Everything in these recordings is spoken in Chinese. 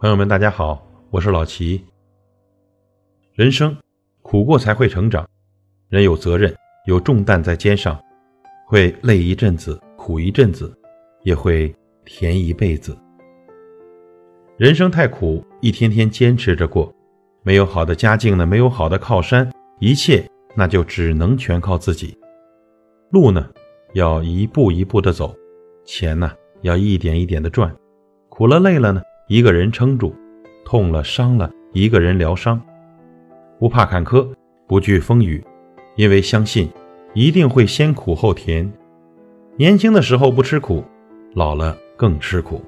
朋友们，大家好，我是老齐。人生苦过才会成长，人有责任，有重担在肩上，会累一阵子，苦一阵子，也会甜一辈子。人生太苦，一天天坚持着过，没有好的家境呢，没有好的靠山，一切那就只能全靠自己。路呢，要一步一步的走，钱呢，要一点一点的赚，苦了累了呢。一个人撑住，痛了伤了，一个人疗伤，不怕坎坷，不惧风雨，因为相信一定会先苦后甜。年轻的时候不吃苦，老了更吃苦，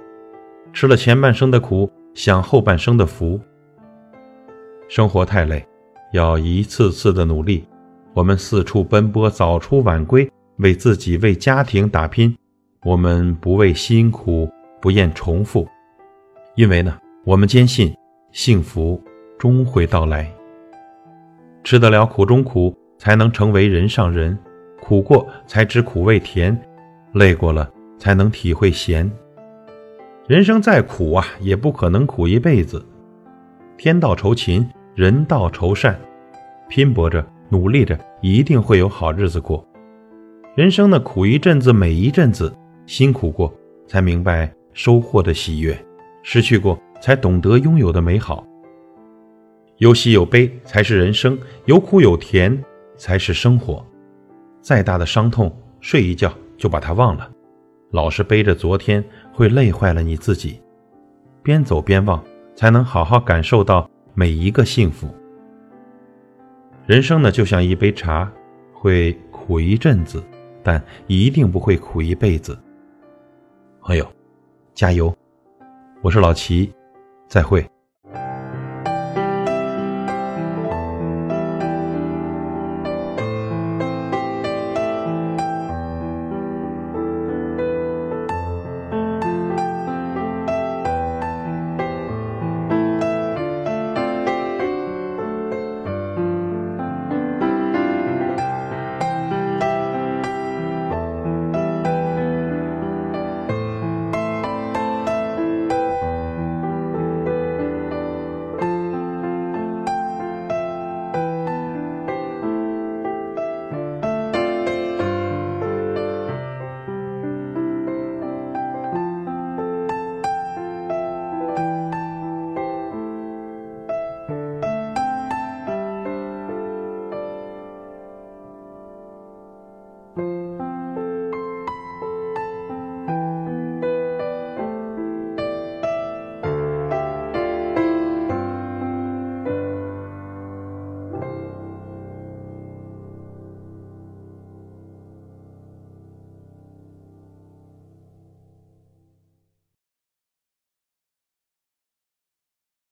吃了前半生的苦，享后半生的福。生活太累，要一次次的努力。我们四处奔波，早出晚归，为自己为家庭打拼。我们不畏辛苦，不厌重复。因为呢，我们坚信幸福终会到来。吃得了苦中苦，才能成为人上人；苦过才知苦味甜，累过了才能体会咸。人生再苦啊，也不可能苦一辈子。天道酬勤，人道酬善，拼搏着，努力着，一定会有好日子过。人生的苦一阵子，美一阵子，辛苦过，才明白收获的喜悦。失去过，才懂得拥有的美好。有喜有悲才是人生，有苦有甜才是生活。再大的伤痛，睡一觉就把它忘了。老是背着昨天，会累坏了你自己。边走边忘，才能好好感受到每一个幸福。人生呢，就像一杯茶，会苦一阵子，但一定不会苦一辈子。朋友，加油！我是老齐，再会。